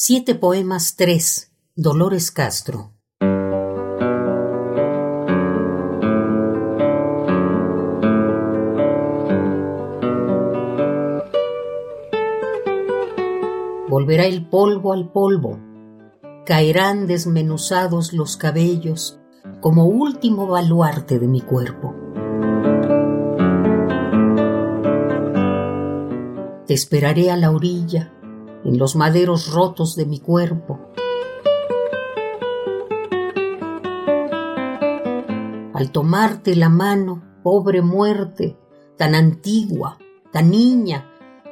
Siete poemas 3. Dolores Castro. Volverá el polvo al polvo, caerán desmenuzados los cabellos como último baluarte de mi cuerpo. Te esperaré a la orilla en los maderos rotos de mi cuerpo. Al tomarte la mano, pobre muerte, tan antigua, tan niña,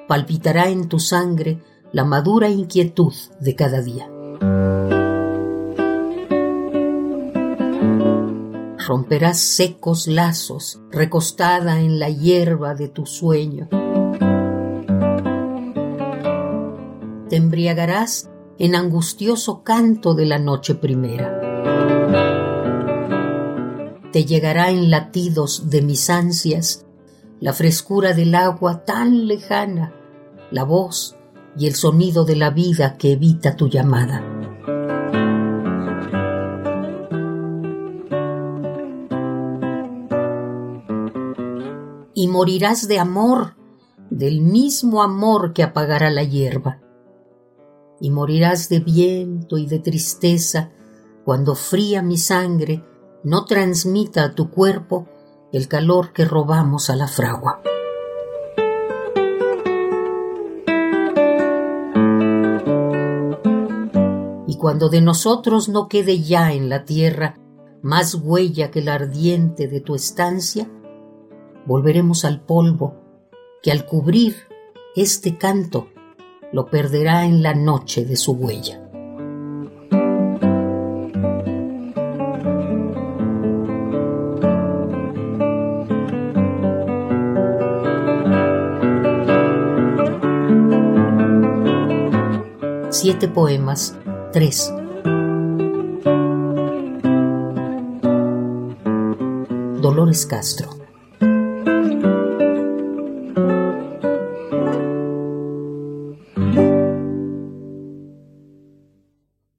palpitará en tu sangre la madura inquietud de cada día. Romperás secos lazos recostada en la hierba de tu sueño te embriagarás en angustioso canto de la noche primera. Te llegará en latidos de mis ansias la frescura del agua tan lejana, la voz y el sonido de la vida que evita tu llamada. Y morirás de amor, del mismo amor que apagará la hierba y morirás de viento y de tristeza cuando fría mi sangre no transmita a tu cuerpo el calor que robamos a la fragua. Y cuando de nosotros no quede ya en la tierra más huella que la ardiente de tu estancia, volveremos al polvo que al cubrir este canto lo perderá en la noche de su huella. Siete poemas, tres. Dolores Castro.